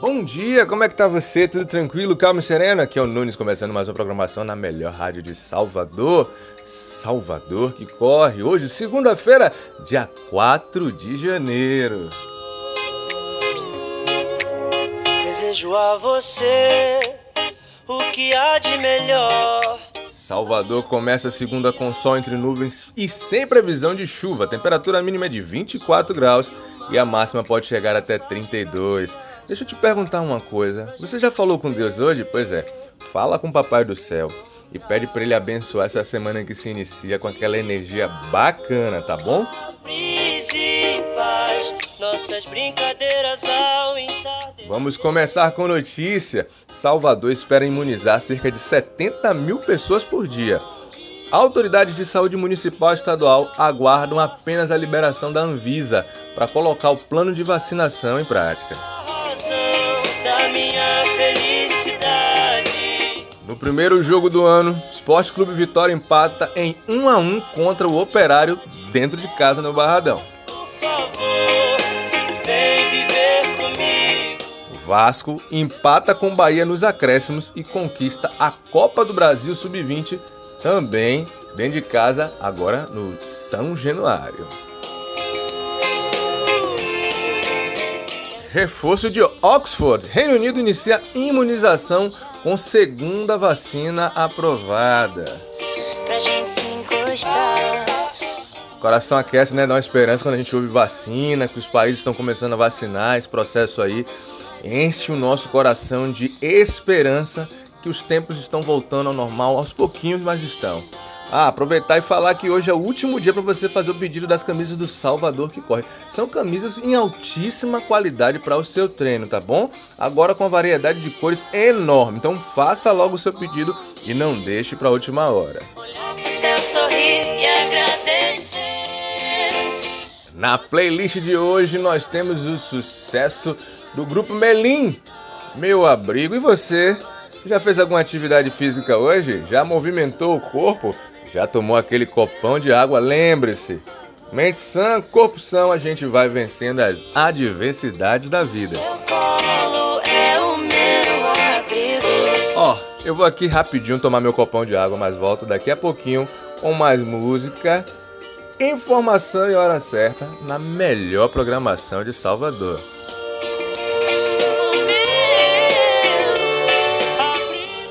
Bom dia, como é que tá você? Tudo tranquilo, calmo e sereno? Aqui é o Nunes começando mais uma programação na melhor rádio de Salvador. Salvador que corre. Hoje, segunda-feira, dia 4 de janeiro. Desejo a você o que há de melhor. Salvador começa a segunda com sol entre nuvens e sem previsão de chuva. A temperatura mínima é de 24 graus e a máxima pode chegar até 32. Deixa eu te perguntar uma coisa. Você já falou com Deus hoje? Pois é. Fala com o Papai do Céu e pede para ele abençoar essa semana que se inicia com aquela energia bacana, tá bom? Vamos começar com notícia. Salvador espera imunizar cerca de 70 mil pessoas por dia. Autoridades de saúde municipal e estadual aguardam apenas a liberação da Anvisa para colocar o plano de vacinação em prática. No primeiro jogo do ano, Esporte Clube Vitória empata em 1 a 1 contra o Operário dentro de casa no Barradão. O Vasco empata com Bahia nos acréscimos e conquista a Copa do Brasil Sub-20 também dentro de casa, agora no São Januário. Reforço de Oxford. Reino Unido inicia imunização com segunda vacina aprovada. Pra gente se encostar. Coração aquece, né? Dá uma esperança quando a gente ouve vacina, que os países estão começando a vacinar, esse processo aí enche o nosso coração de esperança que os tempos estão voltando ao normal, aos pouquinhos, mas estão. Ah, aproveitar e falar que hoje é o último dia para você fazer o pedido das camisas do Salvador que corre. São camisas em altíssima qualidade para o seu treino, tá bom? Agora com a variedade de cores enorme. Então faça logo o seu pedido e não deixe para a última hora. Na playlist de hoje nós temos o sucesso do grupo Melim, Meu Abrigo. E você? Já fez alguma atividade física hoje? Já movimentou o corpo? Já tomou aquele copão de água? Lembre-se, mente sã, corpo são, a gente vai vencendo as adversidades da vida. É Ó, oh, eu vou aqui rapidinho tomar meu copão de água, mas volto daqui a pouquinho com mais música, informação e hora certa na melhor programação de Salvador.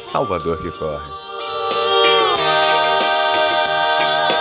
Salvador que corre.